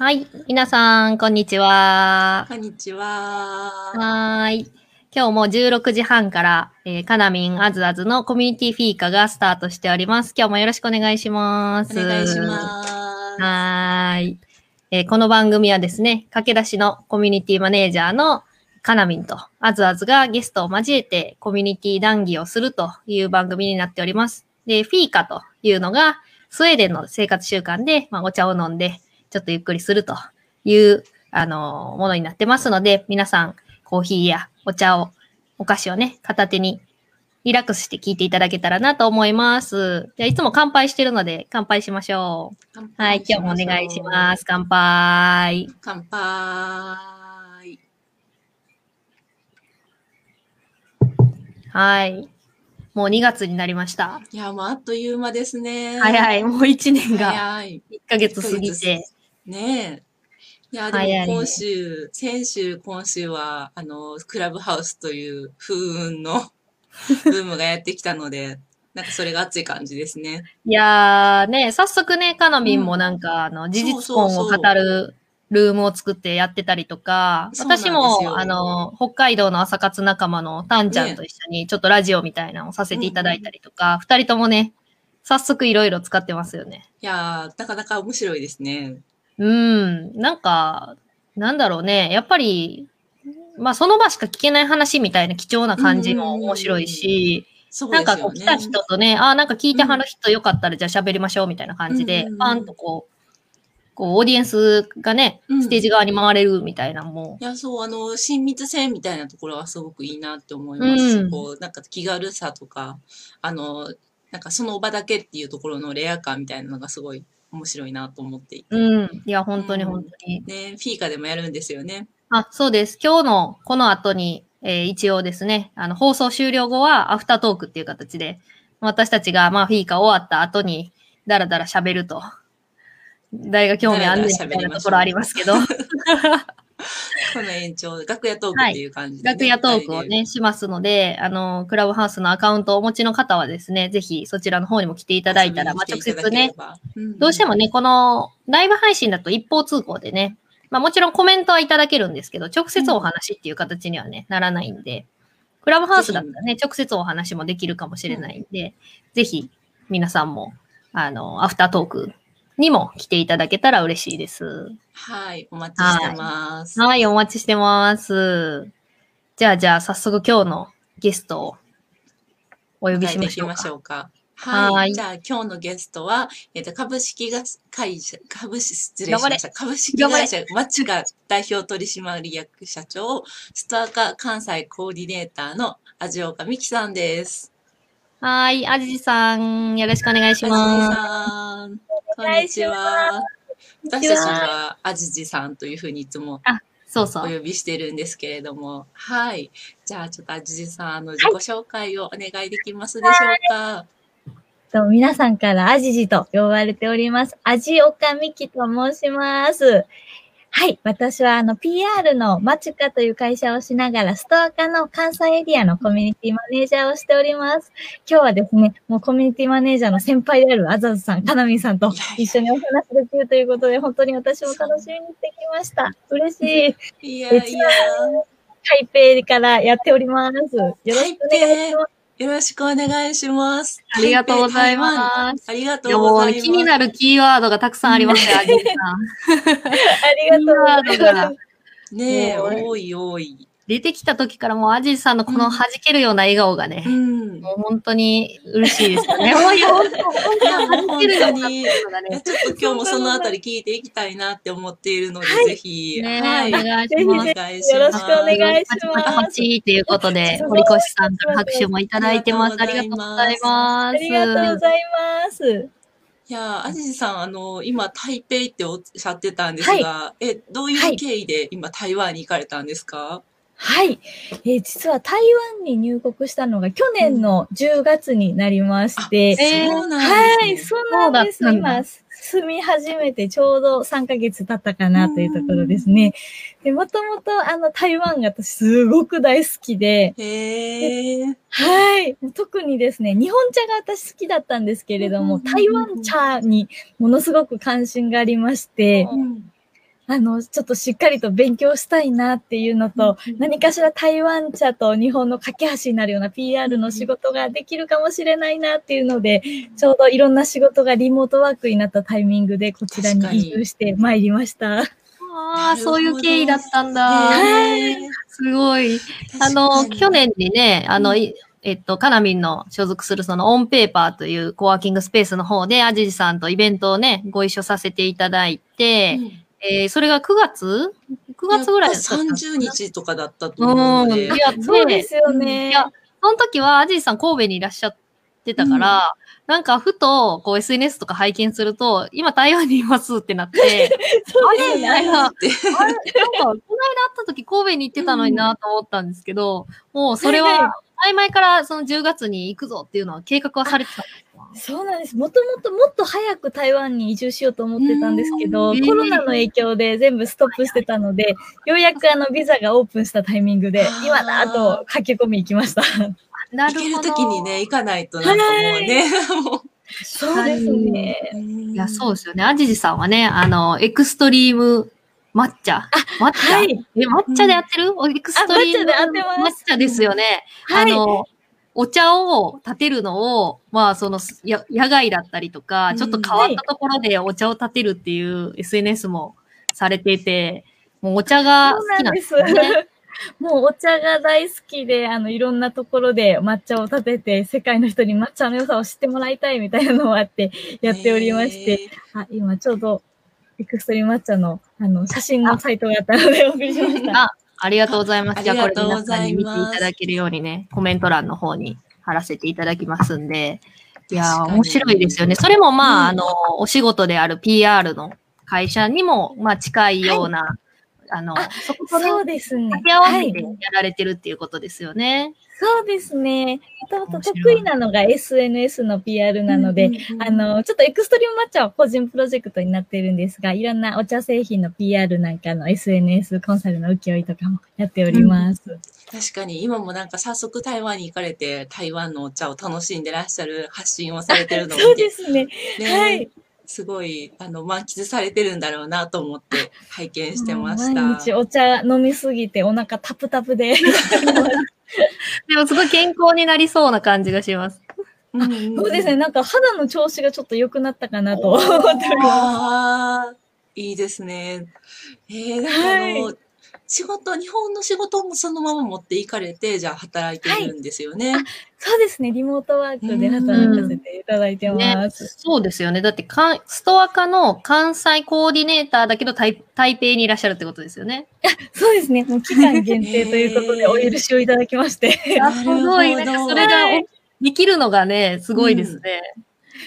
はい。皆さん、こんにちは。こんにちは。はーい。今日も16時半から、えー、かなみんあずあずのコミュニティフィーカがスタートしております。今日もよろしくお願いします。お願いします。はーい。えーこの番組はですね、駆け出しのコミュニティマネージャーのかなみんとあずあずがゲストを交えてコミュニティ談義をするという番組になっております。で、フィーカというのがスウェーデンの生活習慣で、まあ、お茶を飲んでちょっとゆっくりするという、あのものになってますので、皆さんコーヒーやお茶を、お菓子をね、片手にリラックスして聞いていただけたらなと思います。じゃあいつも乾杯してるので乾杯しましょう。乾はい、今日もお願いします。乾杯。乾杯。はい。もう2月になりました。いや、もうあっという間ですね。早い、もう1年が早い。1ヶ月過ぎて。ねえ。いや、でも今週、先週、今週は、あの、クラブハウスという風雲の ブームがやってきたので、なんかそれが熱い感じですね。いやーね、早速ね、かなみんもなんか、あの、事実婚を語るルームを作ってやってたりとか、そうなんです私よも、あの、北海道の朝活仲間のタンちゃんと一緒にちょっとラジオみたいなのをさせていただいたりとか、二、人ともね、早速いろいろ使ってますよね。いやー、なかなか面白いですね。うん、なんか、なんだろうね。やっぱり、まあその場しか聞けない話みたいな貴重な感じも面白いし、そうなん。かこう来た人とね、ああ、なんか聞いてはる人よかったらじゃあ喋りましょうみたいな感じでうんうんう、ん。パンとこう、こうオーディエンスがね、うん。ステージ側に回れるみたいなのも、いや、そう、あの、親密性みたいなところはすごくいいなって思います。し、うん。こう、なんか気軽さとか、あの、なんかその場だけっていうところのレア感みたいなのがすごい面白いなと思っていて。うん。いや、本当にうん本当に。ね、フィーカでもやるんですよね。あ、そうです。今日のこの後に、えー一応ですね、あの、放送終了後はアフタートークっていう形で、私たちが、まあ、フィーカ終わった後に、だらだら喋ると。誰が興味あんねんみたいなところありますけど、この延長、楽屋トークっていう感じで、ね楽屋トークを。ね、しますので、あの、クラブハウスのアカウントをお持ちの方はですね、ぜひそちらの方にも来ていただいたら、まあ、直接ね、、どうしても、もね、このライブ配信だと一方通行でね、まあもちろんコメントはいただけるんですけど、直接お話っていう形にはね、ならないんで、クラブハウスだったらね、直接お話もできるかもしれないんで、ぜひ皆さんも、あの、アフタートークにも来ていただけたら嬉しいです。はい、お待ちしてます。はい、お待ちしてます。じゃあ、じゃあ、早速今日のゲストをお呼びしましょうか。迎えていきましょうか。はい。はいじゃあ、今日のゲストは、えっ、と、株式会社、株式、失礼しました。株式会社、マチカ代表取締役社長、ストアカ関西コーディネーターの味岡美希さんです。はい、あじじさん、よろしくお願いします。さん、こんにちは。私たちはあじじさんというふうにいつもそうそう。お呼びしてるんですけれども、はい。じゃあ、ちょっとあじじさん、あの、自己紹介をお願いできますでしょうか？と皆さんからアジジと呼ばれております。味岡美希と申します。はい。私は、あの、PR のマチュカという会社をしながら、ストア化の関西エリアのコミュニティマネージャーをしております。今日はですね、もうコミュニティマネージャーの先輩であるアザズさん、カナミンさんと一緒にお話できるということで、本当に私も楽しみにしてきました。嬉しい。いやいや。台北からやっております。よろしくお願いします。よろしくお願いします。ありがとうございますありがというございます。気になるキーワードがたくさんありますよ、ありがとうございます。ねえ、多い多い。出てきた時からもうアジさんのこの弾けるような笑顔がね、うん。もう本当に嬉しいですよね。本当に弾けるような笑顔がね。ちょっと今日もそのあたり聞いていきたいなって思っているので、ぜひ、ねはい。お願いしぜひますお。願いします。よろしくお願いしますパチパチということで、堀越さんから拍手もいただいてます。ありがとうございます。ありがとうございます。いや、あじじさん、あの、今、台北っておっしゃってたんですが、え、どういう経緯で今、台湾に行かれたんですかはい。えー実は台湾に入国したのが去年の10月になりまして、えーそうなんはい、ですね。そうなんです。今、住み始めてちょうど3ヶ月経ったかなというところですね。で、もともとあの台湾が私すごく大好きで、へえ。はい。特にですね、日本茶が私好きだったんですけれども、うんうんうんうん台湾茶にものすごく関心がありまして、うんあの、ちょっとしっかりと勉強したいなっていうのと、何かしら台湾茶と日本の架け橋になるような PR の仕事ができるかもしれないなっていうので、ちょうどいろんな仕事がリモートワークになったタイミングでこちらに移住してまいりました。ああ、そういう経緯だったんだ。すごい。あ確の、去年にね、あの、いえっと、カナミンの所属するそのオンペーパーというコワーキングスペースの方で、アジジさんとイベントをね、ご一緒させていただいて、うんえーそれが9月 ?9 月ぐらいだったかな30日とかだったと思うのでうん。い。や、そうですよね。いや、その時はアジジさん神戸にいらっしゃってたから、なんかふと、こう SNS とか拝見すると、今台湾にいますってなって、そうあれ。みたいな。ってあれなんか、この間会った時神戸に行ってたのになと思ったんですけど、もうそれは、前々からその10月に行くぞっていうのは計画はされてたんですか？そうなんです。もともともっと早く台湾に移住しようと思ってたんですけど、うんコロナの影響で全部ストップしてたので、ようやくあのビザがオープンしたタイミングで今だと駆け込み行きました。な行ける時にね、行かないとなんかもうね、もうそうですね。いや、そうですよね。アジジさんはね、あの、エクストリーム抹茶抹茶、はい。え、抹茶でやってる、エクストリーム抹茶でやってます抹茶ですよね。はいあの、お茶を立てるのを、まあ、その、や野外だったりとか、ちょっと変わったところでお茶を立てるっていう SNS もされていて、もうお茶が好きなんですよね。もうお茶が大好きで、あの、いろんなところで抹茶を立てて、世界の人に抹茶の良さを知ってもらいたいみたいなのがあって、やっておりまして、あ、今ちょうど、エクストリーム抹茶の、あの、写真のサイトがあったのでお送りしました。あ、ありがとうございます。あじゃあこれ皆さんに見ていただけるようにね、コメント欄の方に貼らせていただきますんで。いや面白いですよね。それもまあ、うんあの、お仕事である PR の会社にも、まあ近いような、あの、あそことね、そうですね。掛け合わはいせてやられてるっていうことですよね。そうですね。もともと得意なのが SNS の PR なので、うんうんうんあの、ちょっとエクストリーム抹茶は個人プロジェクトになっているんですが、いろんなお茶製品の PR なんかの SNS コンサルの請負とかもやっております。確かに今もなんか早速台湾に行かれて台湾のお茶を楽しんでらっしゃる発信をされてるのを そうですね。ねはいすごいあの満喫されてるんだろうなと思って拝見してました。毎日お茶飲みすぎてお腹タプタプで。でもすごい健康になりそうな感じがします。うんうんそうですね。なんか肌の調子がちょっと良くなったかなと思っております。ああ、いいですね。えー、は仕事、日本の仕事もそのまま持っていかれて、じゃあ働いてるんですよね。そうですね。リモートワークで働かせていただいてます。そうですよね。だってかん、ストア化の関西コーディネーターだけど台台北にいらっしゃるってことですよね。そうですね。もう期間限定ということでお許しをいただきまして。あすごい。なんかそれがはいできるのがね、すごいですね。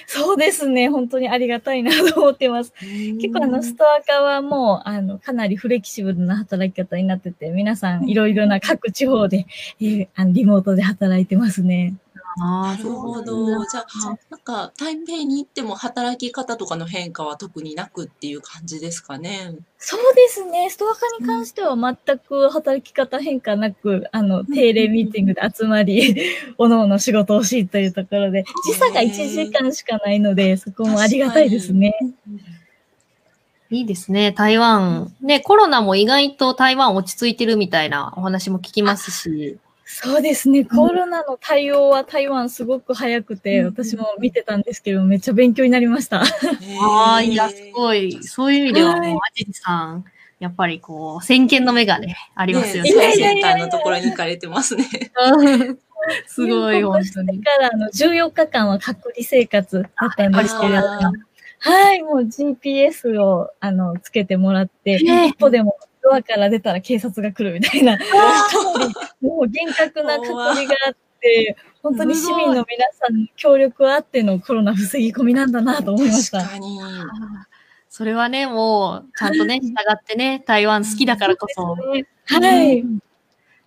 そうですね。本当にありがたいなと思ってます。結構あの、ストア化はもう、あの、かなりフレキシブルな働き方になってて、皆さんいろいろな各地方で、えーあのリモートで働いてますね。あなるほど。じゃあ、なんか、台北に行っても働き方とかの変化は特になくっていう感じですかね？そうですね。ストア化に関しては全く働き方変化なく、あの、定例ミーティングで集まり、おのおの仕事をしというところで、時差が1時間しかないので、そこもありがたいですね。いいですね。台湾。ね、コロナも意外と台湾落ち着いてるみたいなお話も聞きますし。そうですね。コロナの対応は台湾すごく早くて、私も見てたんですけど、めっちゃ勉強になりました。ああ、いや、すごい。そういう意味でははいもう、アジさん、やっぱりこう、先見の目がね、ありますよね。ね最先端のところに行かれてますね。すごい、本当だに。から、あの、14日間は隔離生活だったんですけれどはい、もう GPS を、あの、つけてもらって、ね一歩でもドアから出たら警察が来るみたいな、かなり、もう厳格な隔離があって、本当に市民の皆さんの協力あってのコロナ防ぎ込みなんだなと思いました。確かに。それはね、もう、ちゃんとね、従ってね、台湾好きだからこそ。はい。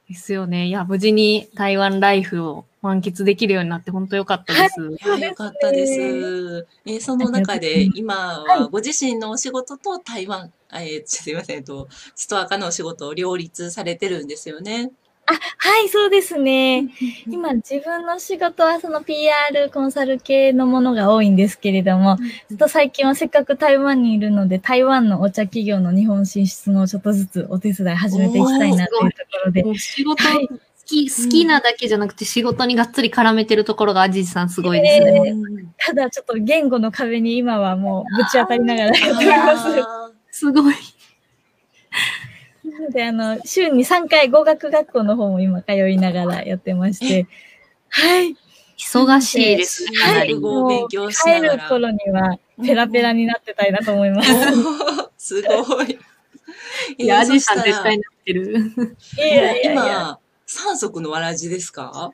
ですよね。いや、無事に台湾ライフを満喫できるようになって本当良かったです。いや、よかったです。えーその中で、今はご自身のお仕事と台湾、えーすいません、えっと、ストア化のお仕事を両立されてるんですよね。はい、そうですね。今、自分の仕事はその PR コンサル系のものが多いんですけれども、ちょっと最近はせっかく台湾にいるので、台湾のお茶企業の日本進出のちょっとずつお手伝い始めていきたいなというところで。もう仕事はい好き、好きなだけじゃなくて仕事にがっつり絡めてるところがアジジさんすごいですね。うんただちょっと言語の壁に今はもうぶち当たりながらやっております。あすごい。なので、あの、週に3回語学学校の方も今通いながらやってまして、はい。忙しいですね、かなり英。語を勉強し帰ながらる頃にはペラペラになってたいなと思います。すごい。いや、アジジさん絶対なってる。いやいやいや。今、三足のわらじですか？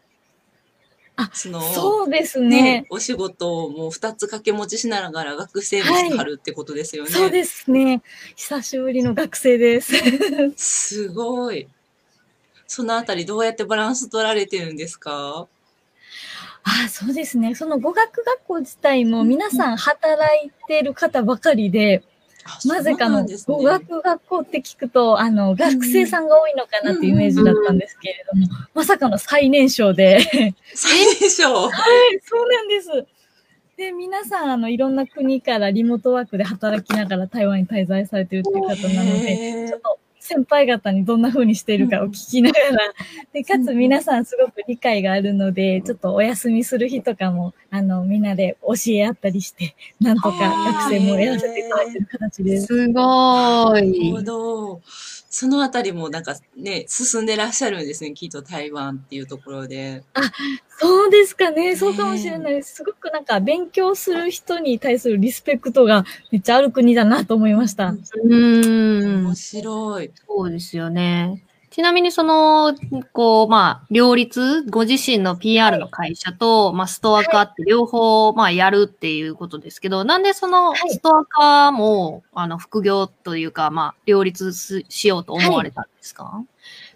あその、そうですねね。お仕事をもう二つ掛け持ちしながら学生もしてはるってことですよね。そうですね。久しぶりの学生です。すごい。そのあたりどうやってバランス取られてるんですか？あそうですね。その語学学校自体も皆さん働いてる方ばかりで、あなぜかのね。語学学校って聞くと、あの、学生さんが多いのかなっていうイメージだったんですけれども、まさかの最年少で、最年少？そうなんです。で、皆さん、あの、いろんな国からリモートワークで働きながら台湾に滞在されてるっていう方なので、ちょっと先輩方にどんな風にしているかを聞きながら、で、かつ皆さんすごく理解があるので、ちょっとお休みする日とかも、あの、みんなで教え合ったりして、なんとか学生もやらせていただいてる形です。すごなるいほ。ど。そのあたりもなんかね、進んでらっしゃるんですね、きっと台湾っていうところで。そうですかね。そうかもしれないです。すごくなんか勉強する人に対するリスペクトがめっちゃある国だなと思いました。うーん面。白い。そうですよね。ちなみにその、こう、まあ、両立、ご自身の PR の会社と、まあ、ストア化って両方、まあ、やるっていうことですけど、なんでその、はい。ストア化も、あの、副業というか、まあ、両立すしようと思われたんですか、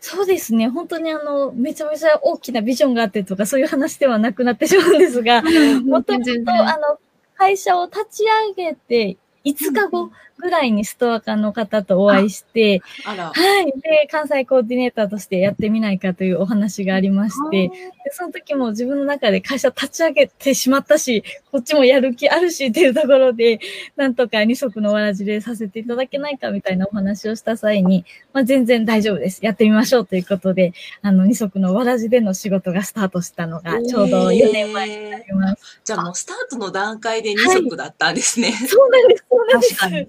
そうですね。本当にあの、めちゃめちゃ大きなビジョンがあってとか、そういう話ではなくなってしまうんですが、もともと、全然あの、会社を立ち上げて、5日後ぐらいにストア化の方とお会いして。はい。で、関西コーディネーターとしてやってみないかというお話がありまして、でその時も自分の中で会社立ち上げてしまったし、こっちもやる気あるしっていうところで、なんとか二足のわらじでさせていただけないかみたいなお話をした際に、まあ、全然大丈夫です。やってみましょうということで、あの、二足のわらじでの仕事がスタートしたのが、ちょうど4年前になります。じゃあもうスタートの段階で二足だったんですね。そうなんです、そうなんです。確かにはい。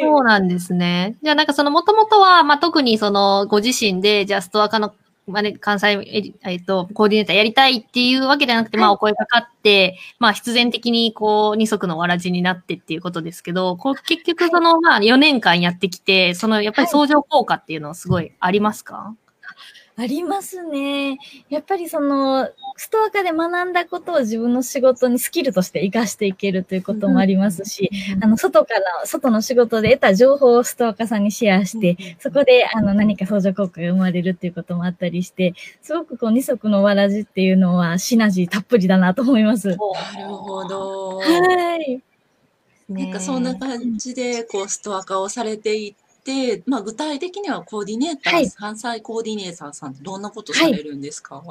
そうなんですね。じゃあなんかその、もともとは、まあ、特にその、ご自身で、じゃあストア化の、まあね、関西エリ、えっと、コーディネーターやりたいっていうわけじゃなくて、まあ、お声かかって、まあ、必然的に、こう、二足のわらじになってっていうことですけど、こう、結局その、まあ、4年間やってきて、その、やっぱり相乗効果っていうのはすごいありますか、ありますね。やっぱりその、ストア化で学んだことを自分の仕事にスキルとして活かしていけるということもありますし、あの、外から、外の仕事で得た情報をストア化さんにシェアして、そこで、あの、何か相乗効果が生まれるっていうこともあったりして、すごくこう、二足のわらじっていうのはシナジーたっぷりだなと思います。なるほど。はい。なんかそんな感じで、こう、ストア化をされていって、まあ具体的にはコーディネーター、はい。関西コーディネーターさんってどんなことされるんですか、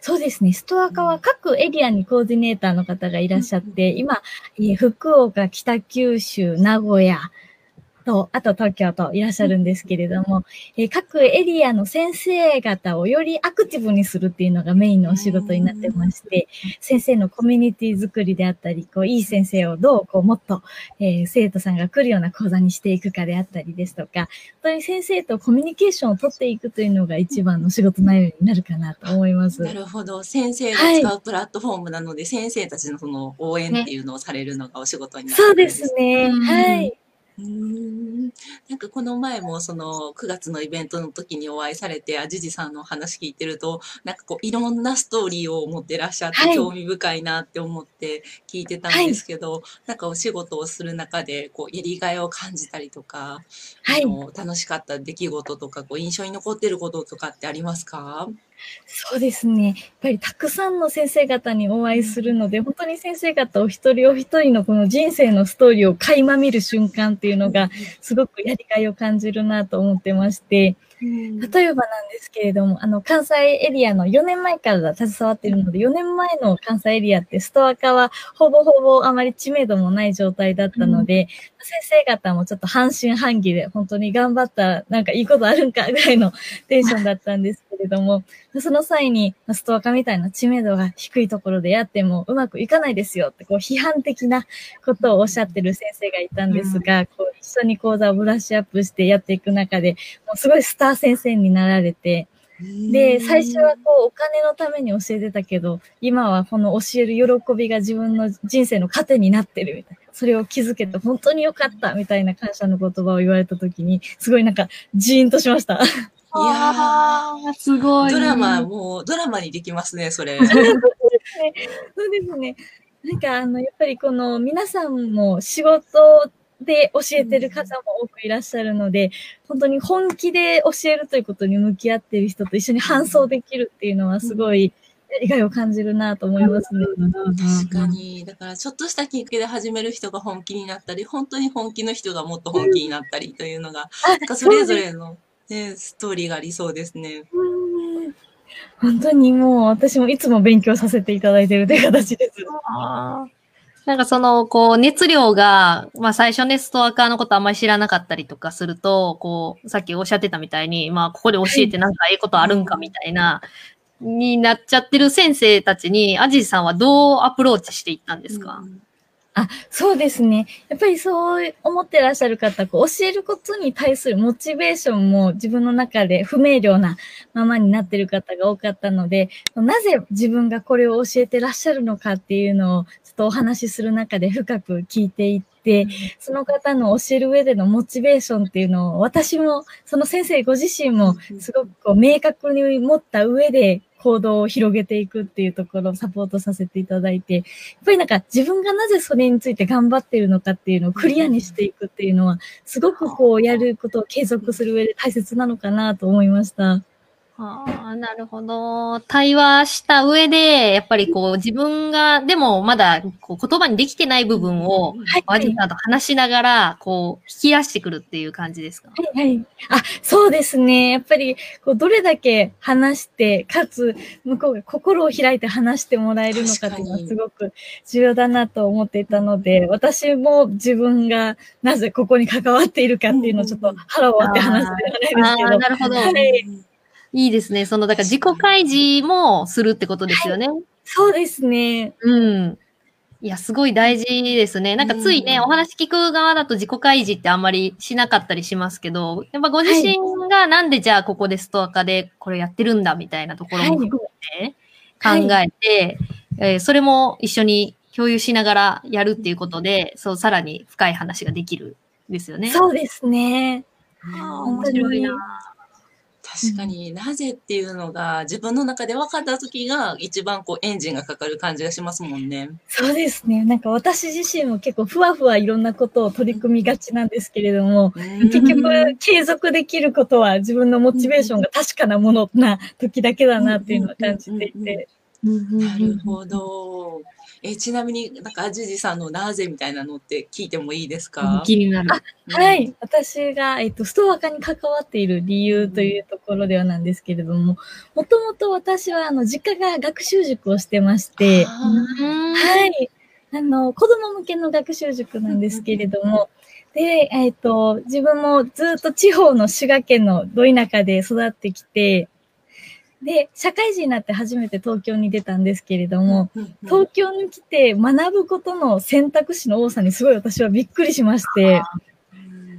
そうですね。ストア化は各エリアにコーディネーターの方がいらっしゃって、今、えー福岡、北九州、名古屋と、あと東京といらっしゃるんですけれども、えー各エリアの先生方をよりアクティブにするっていうのがメインのお仕事になってまして、先生のコミュニティ作りであったり、こう、いい先生をどう、こう、もっと、えー生徒さんが来るような講座にしていくかであったりですとか、本当に先生とコミュニケーションを取っていくというのが一番の仕事内容になるかなと思います。なるほど。先生が使うプラットフォームなので、先生たちのその応援っていうのをされるのがお仕事になるそうでんですすね。うんはい。うーん。なんかこの前もその9月のイベントの時にお会いされて、あじじさんのお話聞いてると、なんかこういろんなストーリーを持ってらっしゃってはい。興味深いなって思って聞いてたんですけど、なんかお仕事をする中でこうやりがいを感じたりとか、はい。あの楽しかった出来事とかこう印象に残ってることとかってありますか？そうですね。やっぱりたくさんの先生方にお会いするので、本当に先生方お一人お一人のこの人生のストーリーを垣間見る瞬間ってていうのが、すごくやりがいを感じるなと思ってまして、例えばなんですけれども、あの、関西エリアの4年前から携わっているので、4年前の関西エリアってストア化はほぼほぼあまり知名度もない状態だったので、先生方もちょっと半信半疑で本当に頑張ったらなんかいいことあるんかぐらいのテンションだったんですけれども、その際にストア化みたいな知名度が低いところでやってもうまくいかないですよってこう批判的なことをおっしゃってる先生がいたんですが、こう一緒に講座をブラッシュアップしてやっていく中で、もうすごいスター先生になられて、で、最初はこう、お金のために教えてたけど、今はこの教える喜びが自分の人生の糧になってるみたいな。それを気づけて本当に良かったみたいな感謝の言葉を言われたときに、すごいなんか、ジーンとしました。いやー、すごい。ドラマ、もう、ドラマにできますね、それ。そうですね。なんか、あの、やっぱりこの、皆さんも仕事で教えてる方も多くいらっしゃるので、本当に本気で教えるということに向き合っている人と一緒に伴走できるっていうのはすごい、やりがいを感じるなと思いますね。確かに。だから、ちょっとしたきっかけで始める人が本気になったり、本当に本気の人がもっと本気になったりというのが、なんかそれぞれの、ね、ストーリーがありそうですね。本当にもう私もいつも勉強させていただいているという形です。なんかその、こう、熱量が、まあ最初ね、ストアカーのことあんまり知らなかったりとかすると、こう、さっきおっしゃってたみたいに、まあここで教えてなんかええことあるんかみたいな、になっちゃってる先生たちに、アジさんはどうアプローチしていったんですか、うんあ、そうですね。やっぱりそう思ってらっしゃる方、こう教えることに対するモチベーションも自分の中で不明瞭なままになってる方が多かったので、なぜ自分がこれを教えてらっしゃるのかっていうのをとお話しする中で深く聞いていって、その方の教える上でのモチベーションっていうのを私も、その先生ご自身もすごくこう明確に持った上で行動を広げていくっていうところをサポートさせていただいて、やっぱりなんか自分がなぜそれについて頑張っているのかっていうのをクリアにしていくっていうのは、すごくこうやることを継続する上で大切なのかなと思いました。ああ、なるほど。対話した上で、やっぱりこう自分が、でもまだこう言葉にできてない部分を、ワジさんと話しながら、こう、引き出してくるっていう感じですか？はいはい。あ、そうですね。やっぱり、こう、どれだけ話して、かつ、向こうが心を開いて話してもらえるのかっていうのはすごく重要だなと思っていたので、私も自分がなぜここに関わっているかっていうのをちょっと腹を割って話してないですけど。あなるほど。はいいいですね。その、だから自己開示もするってことですよね。はい、そうですね。うん。いや、すごい大事ですね。なんかついね、お話聞く側だと自己開示ってあんまりしなかったりしますけど、やっぱご自身がなんでじゃあここでストア化でこれやってるんだみたいなところも含めて考えて、はいえー、それも一緒に共有しながらやるっていうことで、そう、さらに深い話ができるんですよね。そうですね。あ面白いな。確かになぜっていうのが自分の中で分かった時が一番こうエンジンがかかる感じがしますもんね。そうですね。なんか私自身も結構ふわふわいろんなことを取り組みがちなんですけれども、結局継続できることは自分のモチベーションが確かなものな時だけだなっていうのを感じていて。なるほど。えちなみになんかアジジさんのなぜみたいなのって聞いてもいいですか？気になる。はい。私が、えっと、ストア化に関わっている理由というところではなんですけれども、もともと私は、あの、実家が学習塾をしてまして、はい。あの、子供向けの学習塾なんですけれども、で、えっ、と、自分もずっと地方の滋賀県のど田舎で育ってきて、で、社会人になって初めて東京に出たんですけれども、東京に来て学ぶことの選択肢の多さにすごい私はびっくりしまして、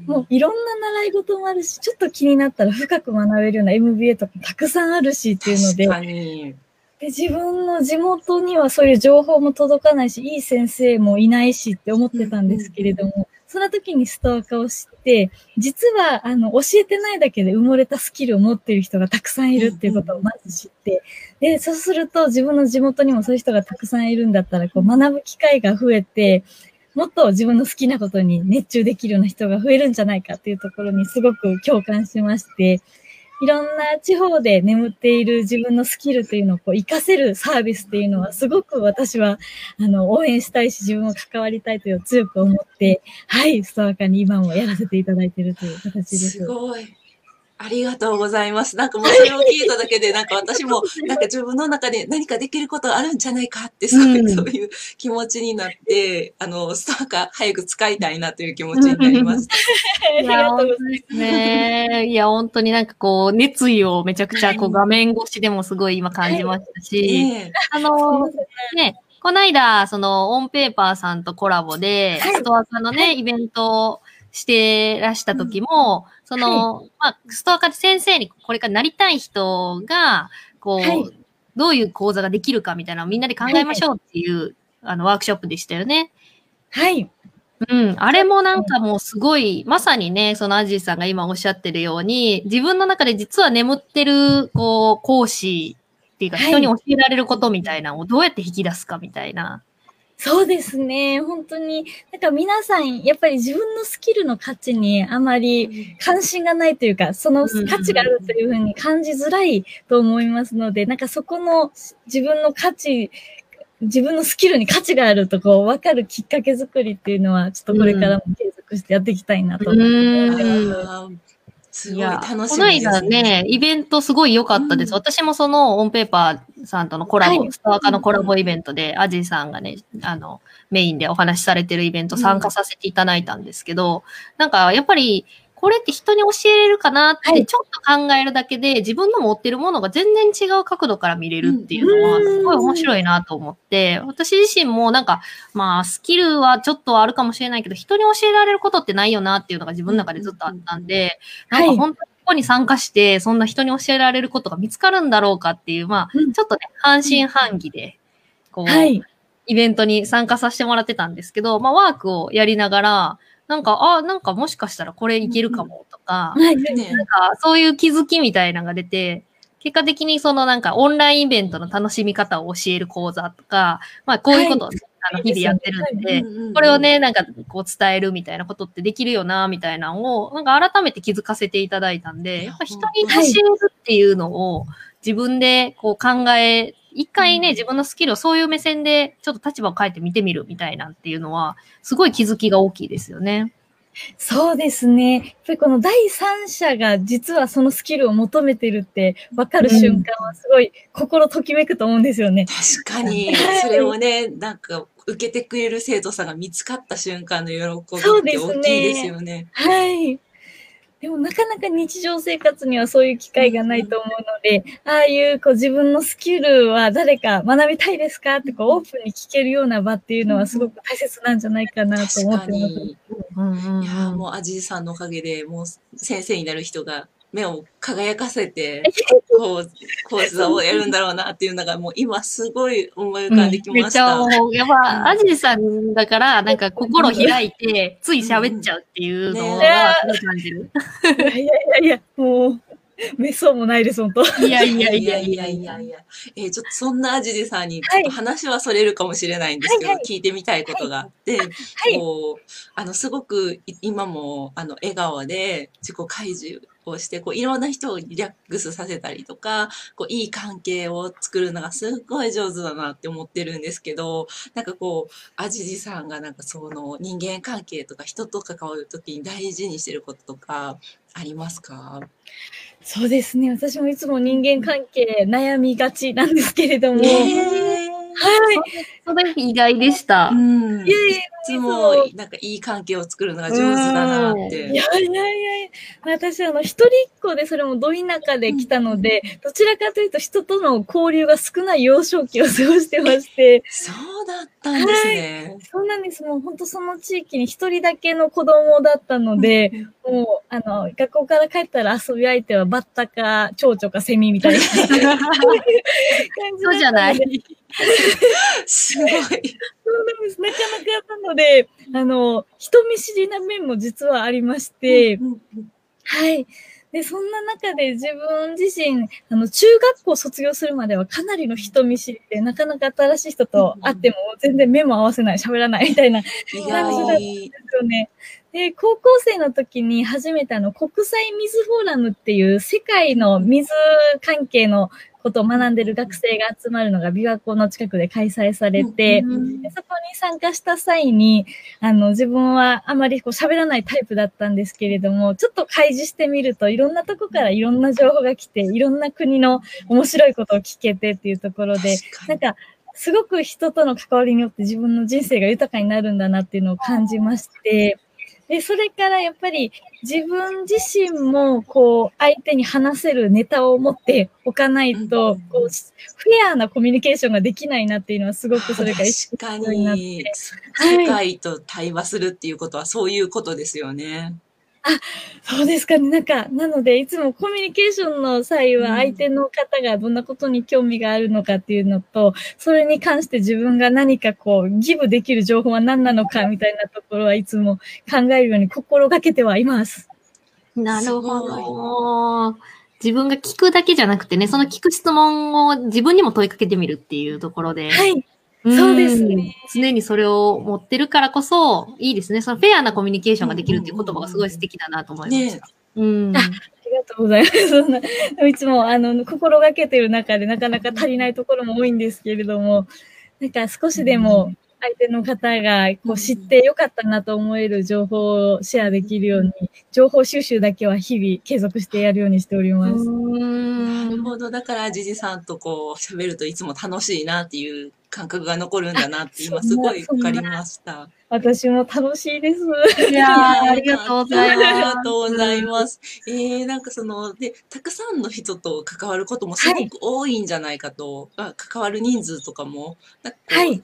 もういろんな習い事もあるし、ちょっと気になったら深く学べるような MBA とかたくさんあるしっていうので、で自分の地元にはそういう情報も届かないし、いい先生もいないしって思ってたんですけれども、その時にストア化を知って、実は、あの、教えてないだけで埋もれたスキルを持っている人がたくさんいるっていうことをまず知って、で、そうすると自分の地元にもそういう人がたくさんいるんだったら、こう、学ぶ機会が増えて、もっと自分の好きなことに熱中できるような人が増えるんじゃないかっていうところにすごく共感しまして、いろんな地方で眠っている自分のスキルというのをこう活かせるサービスっていうのはすごく私はあの応援したいし自分も関わりたいという強く思って、はい、ストアカに今もやらせていただいているという形です。すごい。ありがとうございます。なんかもうそれを聞いただけで、なんか私も、なんか自分の中で何かできることがあるんじゃないかって、そういう、うんそういう気持ちになって、あの、ストアカー早く使いたいなという気持ちになりました。ありがとうございます。ですね。いや、本当になんかこう、熱意をめちゃくちゃこう画面越しでもすごい今感じましたし、ええあの、ね、この間、その、オンペーパーさんとコラボで、はいストアカのね、イベントをしてらした時も、その、まあ、ストアカで先生にこれからなりたい人が、こう、はいどういう講座ができるかみたいなみんなで考えましょうっていう、あの、ワークショップでしたよね。はい。うん。あれもなんかもうすごい、まさにね、そのアジーさんが今おっしゃってるように、自分の中で実は眠ってる、こう、講師っていうか、はい人に教えられることみたいなのをどうやって引き出すかみたいな。そうですね。本当に、なんか皆さん、やっぱり自分のスキルの価値にあまり関心がないというか、その価値があるというふうに感じづらいと思いますので、なんかそこの自分の価値、自分のスキルに価値があるとこう分かるきっかけ作りっていうのは、ちょっとこれからも継続してやっていきたいなと思ってます。すごい楽しみです、この間ね、イベントすごい良かったです。うん。私もそのオンペーパーさんとのコラボ、はい。ストアカのコラボイベントで、アジーさんがね、あの、メインでお話しされてるイベント参加させていただいたんですけど、なんかやっぱり、これって人に教えれるかなっはい。てちょっと考えるだけで、自分の持ってるものが全然違う角度から見れるっていうのは、うん。すごい面白いなと思って、私自身もなんか、まあ、スキルはちょっとあるかもしれないけど、人に教えられることってないよなっていうのが自分の中でずっとあったんで、なんか本当にここに参加して、そんな人に教えられることが見つかるんだろうかっていう、まあ、うん。ちょっとね、半信半疑で、こう、はい。イベントに参加させてもらってたんですけど、まあ、ワークをやりながら、なんか、あ、なんかもしかしたらこれいけるかもとか、なんかそういう気づきみたいなのが出て、結果的にそのなんかオンラインイベントの楽しみ方を教える講座とか、まあこういうことをね、あの日々やってるんで、これをね、なんかこう伝えるみたいなことってできるよな、みたいなのを、なんか改めて気づかせていただいたんで、やっぱ人に教えるっていうのを自分でこう考え、一回ね、うん。自分のスキルをそういう目線でちょっと立場を変えて見てみるみたいなっていうのは、すごい気づきが大きいですよね。そうですね。やっぱりこの第三者が実はそのスキルを求めてるって分かる瞬間はすごい心ときめくと思うんですよね。確かに、それをね、なんか、受けてくれる生徒さんが見つかった瞬間の喜びって大きいですよね。はい。でもなかなか日常生活にはそういう機会がないと思うので、ああいうこう自分のスキルは誰か学びたいですかってこうオープンに聞けるような場っていうのはすごく大切なんじゃないかなと思ってます。確かに。うんうんいやーもう、アジーさんのおかげで、もう、先生になる人が目を輝かせて、こう、講座をやるんだろうなっていうのが、もう今すごい思い浮かんできめっちゃました。もう、やっぱ、アジーさんだから、なんか心開いて、つい喋っちゃうっていうのねが、すごい感じる。いやいやいやもう、めそうもないです、本当。いやいやいいやいやいややいやいや。えーちょっとそんなアジジさんに、ちはいょっと話はそれるかもしれないんですけど、はいはい聞いてみたいことがあって、はいこう、あの、すごくい今も、あの、笑顔で自己開示をして、こう、いろんな人をリラックスさせたりとか、こう、いい関係を作るのがすっごい上手だなって思ってるんですけど、なんかこう、アジジさんがなんかその人間関係とか人と関わるときに大事にしてることとか、ありますか？そうですね。私もいつも人間関係悩みがちなんですけれども。えはい。それ意外でしたー、。うん。いやいやいつも、なんかいい関係を作るのが上手だなっうんて。いやいやいやいや、私、あの、一人っ子で、それもど田舎で来たので、どちらかというと人との交流が少ない幼少期を過ごしてまして、そうだったんですね。そうなんです。もう本当その地域に一人だけの子供だったので、もう、あの、学校から帰ったら遊び相手はバッタか、蝶々かセミみたいな。そうじゃない。すごい。そうなんです。なかなかなので、あの、人見知りな面も実はありまして、うんうんはい。で、そんな中で自分自身、あの、中学校卒業するまではかなりの人見知りで、なかなか新しい人と会っても全然目も合わせない、喋らないみたいな意外。ですよね。で、高校生の時に初めてあの、国際水フォーラムっていう世界の水関係のことを学んでる学生が集まるのが琵琶湖の近くで開催されて、うんでそこに参加した際に、あの、自分はあまりこう喋らないタイプだったんですけれども、ちょっと開示してみると、いろんなとこからいろんな情報が来て、いろんな国の面白いことを聞けてっていうところで、なんか、すごく人との関わりによって自分の人生が豊かになるんだなっていうのを感じまして、で、それからやっぱり自分自身もこう相手に話せるネタを持っておかないと、うんこう、フェアなコミュニケーションができないなっていうのはすごくそれが意識になって。世界と対話するっていうことはそういうことですよね。そうですかね。なんか、なので、いつもコミュニケーションの際うんは、相手の方がどんなことに興味があるのかっていうのと、それに関して自分が何かこう、ギブできる情報は何なのかみたいなところはいつも考えるように心がけてはいます。なるほすど。自分が聞くだけじゃなくてね、その聞く質問を自分にも問いかけてみるっていうところで。はい。んそうですね。常にそれを持ってるからこそ、いいですね。そのフェアなコミュニケーションができるっていう言葉がすごい素敵だなと思いました。うん。あありがとうございます。そんな、いつも、あの、心がけてる中でなかなか足りないところも多いんですけれども、なんか少しでも相手の方がこう知ってよかったなと思える情報をシェアできるように、情報収集だけは日々継続してやるようにしております。なるほど。だから、ジジさんとこう、喋るといつも楽しいなっていう感覚が残るんだなって今すごいわかりました。私も楽しいです。いやーありがとうございます。ありがとうございます。えー、なんかその、で、たくさんの人と関わることもすごく多いんじゃないかと、あ関わる人数とかも、なんかはい。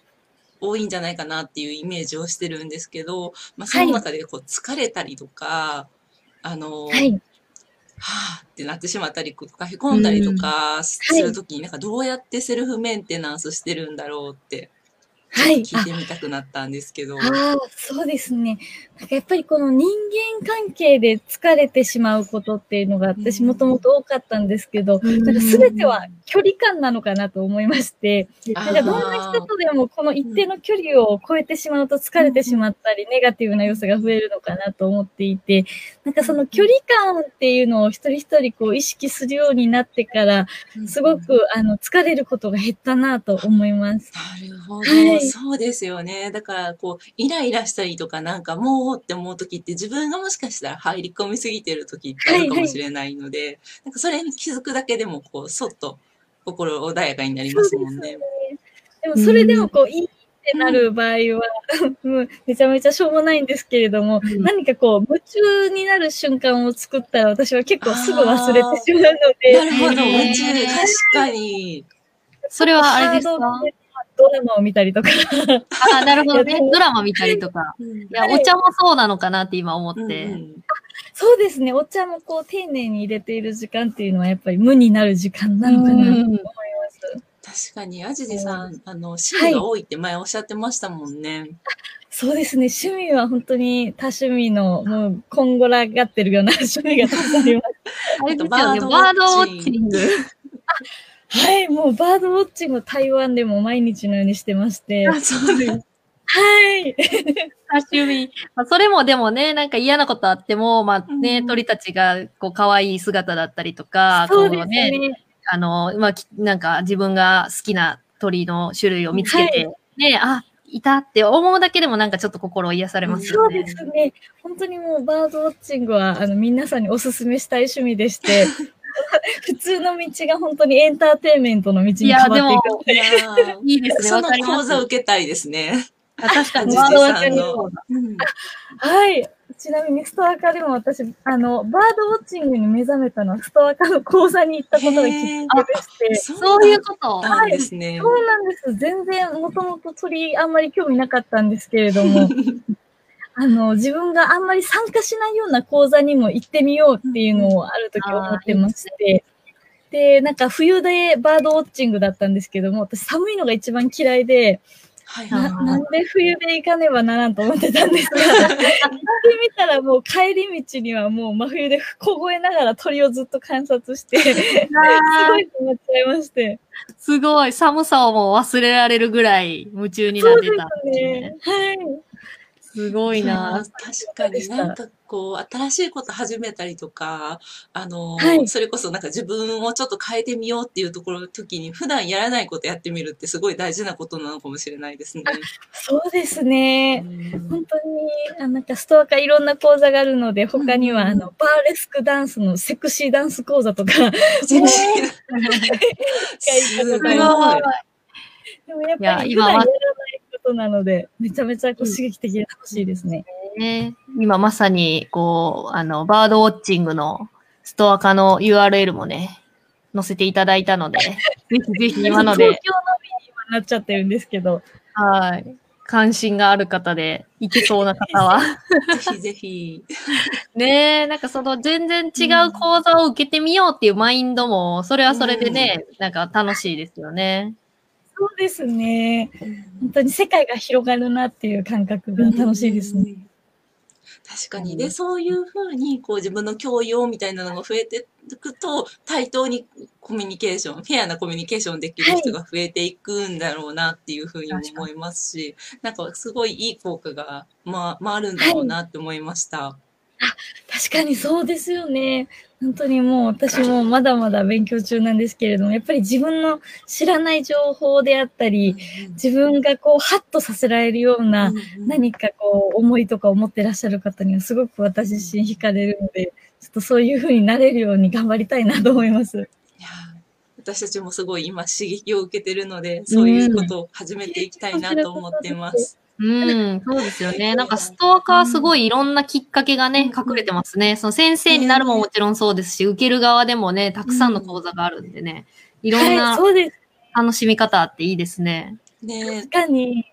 多いんじゃないかなっていうイメージをしてるんですけど、まあ、その中でこう疲れたりとか、あの、はい。はぁってなってしまったりとか、へこんだりとかするときに、なんかどうやってセルフメンテナンスしてるんだろうって、はい。聞いてみたくなったんですけど。ああ、そうですね。なんかやっぱりこの人間関係で疲れてしまうことっていうのが私うん。もともと多かったんですけど、うん。なんか全ては距離感なのかなと思いまして、あなんかどんな人とでもこの一定の距離を超えてしまうと疲れてしまったり、ネガティブな要素が増えるのかなと思っていて、なんかその距離感っていうのを一人一人こう意識するようになってから、すごくあの疲れることが減ったなと思います。なるほど、はい。そうですよね。だから、こう、イライラしたりとか、なんかもうって思うときって、自分がもしかしたら入り込みすぎてるときってあるかもしれないので、なんかそれに気づくだけでも、こう、そっと心穏やかになりますもんね。でもそれでもこう、いいってなる場合は、もうめちゃめちゃしょうもないんですけれども、うん。何かこう、夢中になる瞬間を作ったら私は結構すぐ忘れてしまうのなで、るほど、夢中。で、確かに。それはあれですか？ドラマを見たりとか。ああ、なるほどね。ドラマ見たりとか。うんいや、お茶もそうなのかなって今思って。うんうんそうですね、お茶もこう、丁寧に入れている時間っていうのはやっぱり無になる時間なのかなと思います。確かに、あじじさん、あの、趣味が多いって前おっしゃってましたもんね。そうですね、趣味は本当に多趣味の、もう、こんごらがってるような趣味がたくさんあります。あれですよね。バードウォッチング。はい、もうバードウォッチングを台湾でも毎日のようにしてまして。あ、そうです。はい。多趣味。まあ、それもでもね、なんか嫌なことあっても、まあね、うん鳥たちがこう可愛い姿だったりとか、そうですね、ね。あの、まあ、きなんか自分が好きな鳥の種類を見つけて、ね、あ、いたって思うだけでもなんかちょっと心を癒されますそうよね。ですね。本当にもうバードウォッチングは、あの、皆さんにお勧めしたい趣味でして、普通の道が本当にエンターテインメントの道に変いや、でもわっていく。、いやーいいですね。その。講座を受けたいですね。あ確かに、はい。ちなみにストアカでも私、あの、バードウォッチングに目覚めたのはストアカの講座に行ったことがきっかけでして、そういうこと。なんですね。そうなんです。全然、もともと鳥あんまり興味なかったんですけれども、あの、自分があんまり参加しないような講座にも行ってみようっていうのをある時思ってまして、で、なんか冬でバードウォッチングだったんですけども、私寒いのが一番嫌いで、はいあななんで冬で行かねばならんと思ってたんですが、行ってみたらもう帰り道にはもう真冬で凍えながら鳥をずっと観察して、すごい困っちゃいまして。すごい。寒さをもう忘れられるぐらい夢中になってたんですね。ね。はい。すごいな。確かになんかこう、新しいこと始めたりとか、あの、はいそれこそなんか自分をちょっと変えてみようっていうところの時に、普段やらないことやってみるってすごい大事なことなのかもしれないですね。そうですね。うん本当に、あなんかストアカいろんな講座があるので、他には、うんあの、バーレスクダンスのセクシーダンス講座とか、セクシーな すごい。すごい。でもやっぱり普今はことなので、めちゃめちゃこう刺激的で楽しいですね。ね、今まさに、こう、あの、バードウォッチングのストア化の URL もね、載せていただいたので、ぜひぜひ今の東で、京のみに今なっちゃってるんですけど、はい。関心がある方で、いけそうな方は。ぜひぜひ。ねえ、なんかその全然違う講座を受けてみようっていうマインドも、それはそれでね、なんか楽しいですよね。そうですね。本当に世界が広がるなっていう感覚が楽しいですね。うん。確かに。で、そういうふうに、こう自分の教養みたいなのが増えていくと、対等にコミュニケーション、フェアなコミュニケーションできる人が増えていくんだろうなっていうふうに思いますし、なんかすごいいい効果が、まあ、回るんだろうなって思いました。確かにそうですよね。本当にもう私もまだまだ勉強中なんですけれども、やっぱり自分の知らない情報であったり、自分がこうハッとさせられるような何かこう思いとか思ってらっしゃる方にはすごく私自身惹かれるので、ちょっとそういう風になれるように頑張りたいなと思います。いや私たちもすごい今刺激を受けてるので、そういうことを始めていきたいなと思ってます。うん、そうですよね。なんかストア化はすごいいろんなきっかけがね、隠れてますね。その先生になるももちろんそうですし、受ける側でもね、たくさんの講座があるんでね、いろんはい、なそうです。楽しみ方あっていいですね。ね確かに。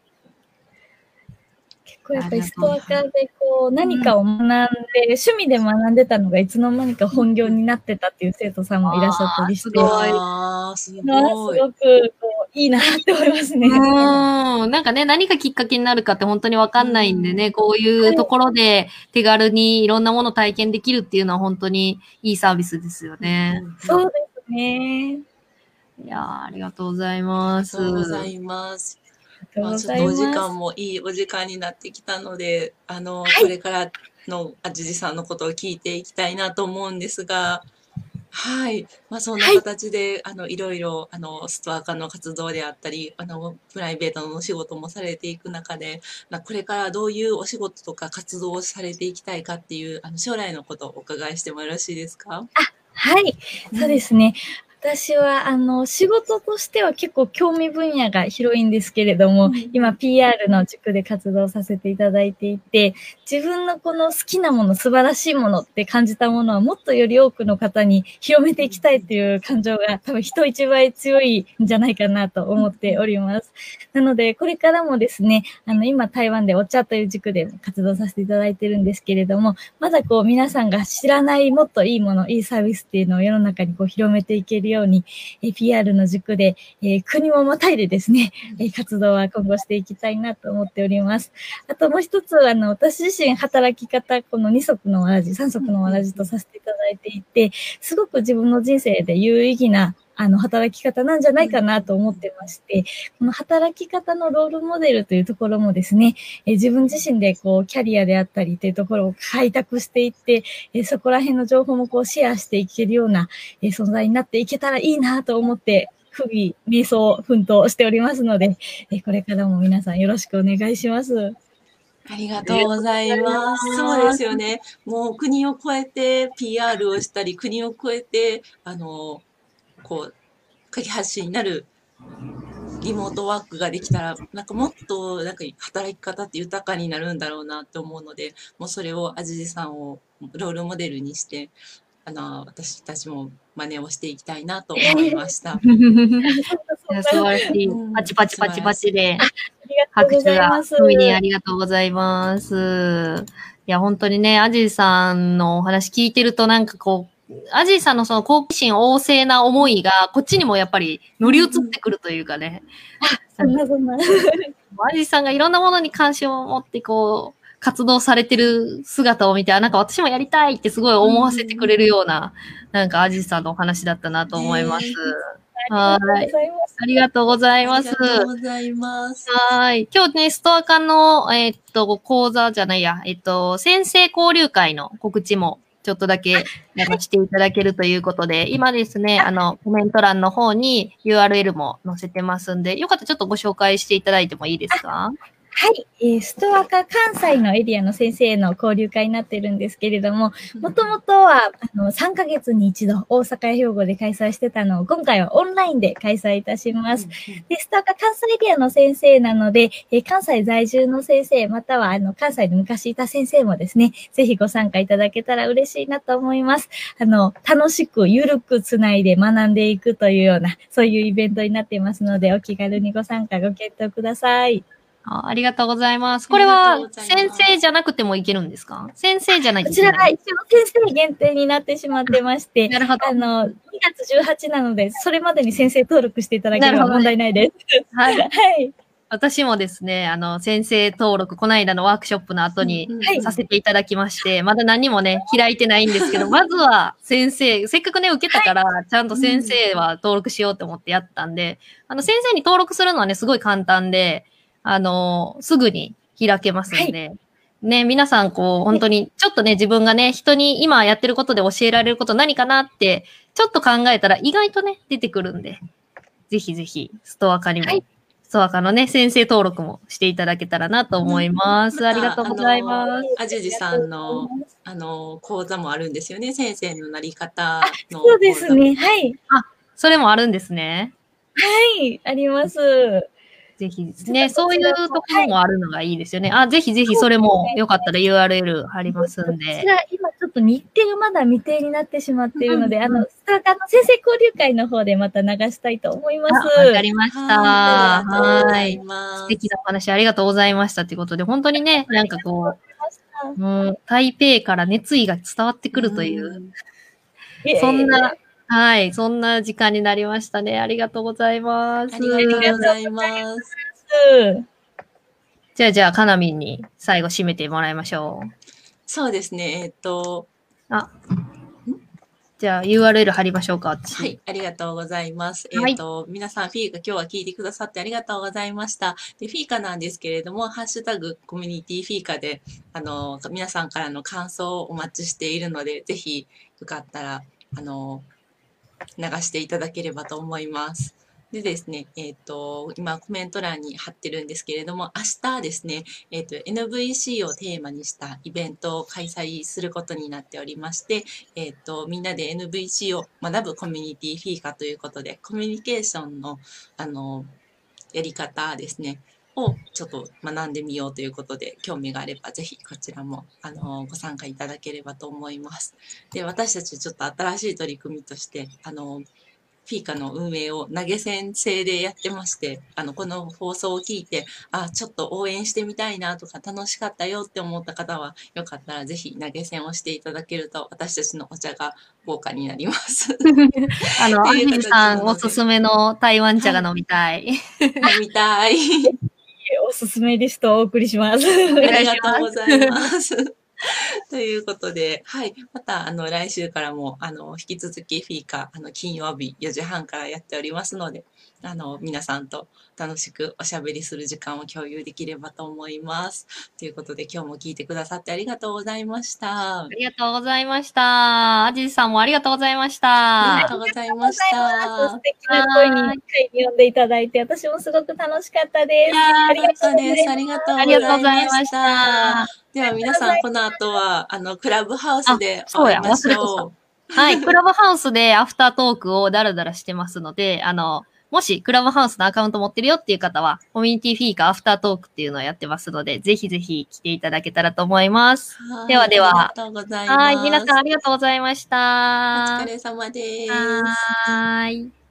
結構やっぱりストアカーでこう何かを学んで、趣味で学んでたのがいつの間にか本業になってたっていう生徒さんもいらっしゃったりして、すごいああ、すごくこういいなって思いますね。うーん。なんかね、何がきっかけになるかって本当にわかんないんでね、こういうところで手軽にいろんなものを体験できるっていうのは本当にいいサービスですよね。そうですね。いやーありがとうございあります。がとうございます。ありがまあ、とうございます。ちょっとお時間もいいお時間になってきたので、あの、はいこれからのあじじさんのことを聞いていきたいなと思うんですが、はい。まあ、そんな形で、あの、いろいろ、あの、ストア化の活動であったり、あの、プライベートのお仕事もされていく中で、まあ、これからどういうお仕事とか活動をされていきたいかっていう、あの、将来のことをお伺いしてもよろしいですか？はい。そうですね。私は、あの、仕事としては結構興味分野が広いんですけれども、うん今 PR の塾で活動させていただいていて、自分のこの好きなもの、素晴らしいものって感じたものはもっとより多くの方に広めていきたいっていう感情が多分人一倍強いんじゃないかなと思っております。なので、これからもですね、あの、今台湾でお茶という塾で活動させていただいてるんですけれども、まだこう皆さんが知らないもっといいもの、いいサービスっていうのを世の中にこう広めていけるように、えー PR の塾で、えー国もまたいでですね、えー活動は今後していきたいなと思っております。あともう一つ、あの、私自身働き方、この二足のわらじ、三足のわらじとさせていただいていて、すごく自分の人生で有意義なあの、働き方なんじゃないかなと思ってまして、この働き方のロールモデルというところもですね、えー自分自身でこう、キャリアであったりというところを開拓していって、えーそこら辺の情報もこう、シェアしていけるような、えー存在になっていけたらいいなと思って、日々、瞑想、奮闘しておりますので、えーこれからも皆さんよろしくお願いします。ありがとうございます。そうですよね。もう国を越えて PR をしたり、国を越えて、あの、こう、架け橋になるリモートワークができたら、なんかもっと、なんか働き方って豊かになるんだろうなって思うので、もうそれをあじじさんをロールモデルにして、あの、私たちも真似をしていきたいなと思いました。素晴らしいうん。パチパチパチパチで、ありがとうご拍手がざいます。ふみにありがとうございます。いや、本当にね、アジーさんのお話聞いてるとなんかこう、アジーさんのその好奇心旺盛な思いが、こっちにもやっぱり乗り移ってくるというかね。そんなそんな。アジーさんがいろんなものに関心を持ってこう、活動されてる姿を見て、あ、なんか私もやりたいってすごい思わせてくれるような、なんかアジーさんのお話だったなと思います。あはありがとうい。ございます。ありがとうございます。ありがとうございます。はい。今日ね、ストアカの、えーっと、講座じゃないや、えっと、先生交流会の告知もちょっとだけ流していただけるということで、今ですね、あの、コメント欄の方に URL も載せてますんで、よかったらちょっとご紹介していただいてもいいですか？はい、えーストアカ関西のエリアの先生の交流会になってるんですけれども、もともとはあの3ヶ月に一度大阪や兵庫で開催してたのを今回はオンラインで開催いたします。で、ストアカ関西エリアの先生なので、えー関西在住の先生、またはあの関西で昔いた先生もですね、ぜひご参加いただけたら嬉しいなと思います。あの、楽しくゆるくつないで学んでいくというような、そういうイベントになっていますので、お気軽にご参加ご検討ください。あありがとうございます。これあは先生じゃなくてもいけるんですか？先生じゃないこといけない。ちらが一応先生限定になってしまってまして、なるほど。あの、2月18なので、それまでに先生登録していただければ問題ないです。はい。はい。私もですね、あの、先生登録、この間のワークショップの後に、させていただきまして、まだ何もね、開いてないんですけど、まずは先生、せっかくね、受けたから、ちゃんと先生は登録しようと思ってやったんで、あの、先生に登録するのはね、すごい簡単で、あの、すぐに開けますんで、ね、皆さん、こう、本当に、ちょっとね、自分がね、人に今やってることで教えられること何かなって、ちょっと考えたら意外とね、出てくるんで、ぜひぜひ、ストア化にも、はいストア化のね、先生登録もしていただけたらなと思います。うんありがとうございます。あじじさんの、あの、講座もあるんですよね。先生のなり方の。そうです。ね。はい。それもあるんですね。はい。あります。ぜひですね、そういうところもあるのがいいですよね。あ、ぜひぜひそれもよかったら URL 貼りますんこちで。ら、今ちょっと日程がまだ未定になってしまっているので、うんあの、スターカの先生交流会の方でまた流したいと思います。あわかりました。はい。素敵なお話ありがとうございましたということで、本当にね、なんかこう、もう台北から熱意が伝わってくるという、んそんな、はい、そんな時間になりましたね。ありがとうございます。ありがとうございます。うんじゃあ、じゃあ、かなみんに最後締めてもらいましょう。そうですね。えっと、あ、じゃあ URL 貼りましょうか。私はい、ありがとうございます。えっ、はいと、皆さん、フィーカ今日は聞いてくださってありがとうございました。で、フィーカなんですけれども、ハッシュタグコミュニティフィーカで、あの、皆さんからの感想をお待ちしているので、ぜひ、よかったら、あの、流していただければと思います。でですね、えっ、と、今コメント欄に貼ってるんですけれども、明日ですね、えっ、と、NVC をテーマにしたイベントを開催することになっておりまして、えっ、と、みんなで NVC を学ぶコミュニティフィーカということで、コミュニケーションの、あの、やり方ですね、をちょっと学んでみようということで、興味があればぜひこちらも、あの、ご参加いただければと思います。で、私たちちょっと新しい取り組みとして、あの、フィーカの運営を投げ銭制でやってまして、あの、この放送を聞いて、あ、ちょっと応援してみたいなとか楽しかったよって思った方は、よかったらぜひ投げ銭をしていただけると、私たちのお茶が豪華になります。あの、アっていうミンさんおすすめの台湾茶が飲みたい。飲みたい。おすすめリストをお送りします。ありがとうございます。ということで、はい。また、あの、来週からも、あの、引き続きフィーカ、あの、金曜日4時半からやっておりますので、あの、皆さんと楽しくおしゃべりする時間を共有できればと思います。ということで、今日も聞いてくださってありがとうございました。ありがとうございました。アジさんもありがとうございましたありがと。うございまし素た。敵な声に一回読んでいただいて、私もすごく楽しかったです。ありがとうございますありがとうありがとうごございましたた。では皆さん、この後は、あの、クラブハウスであそうや会いまし忘れてょう。はい。クラブハウスでアフタートークをダラダラしてますので、あの、もしクラブハウスのアカウント持ってるよっていう方は、コミュニティフィーカーアフタートークっていうのをやってますので、ぜひぜひ来ていただけたらと思います。はいではではありがとうございます。はい。皆さんありがとうございましおた。疲れ様です。はーい。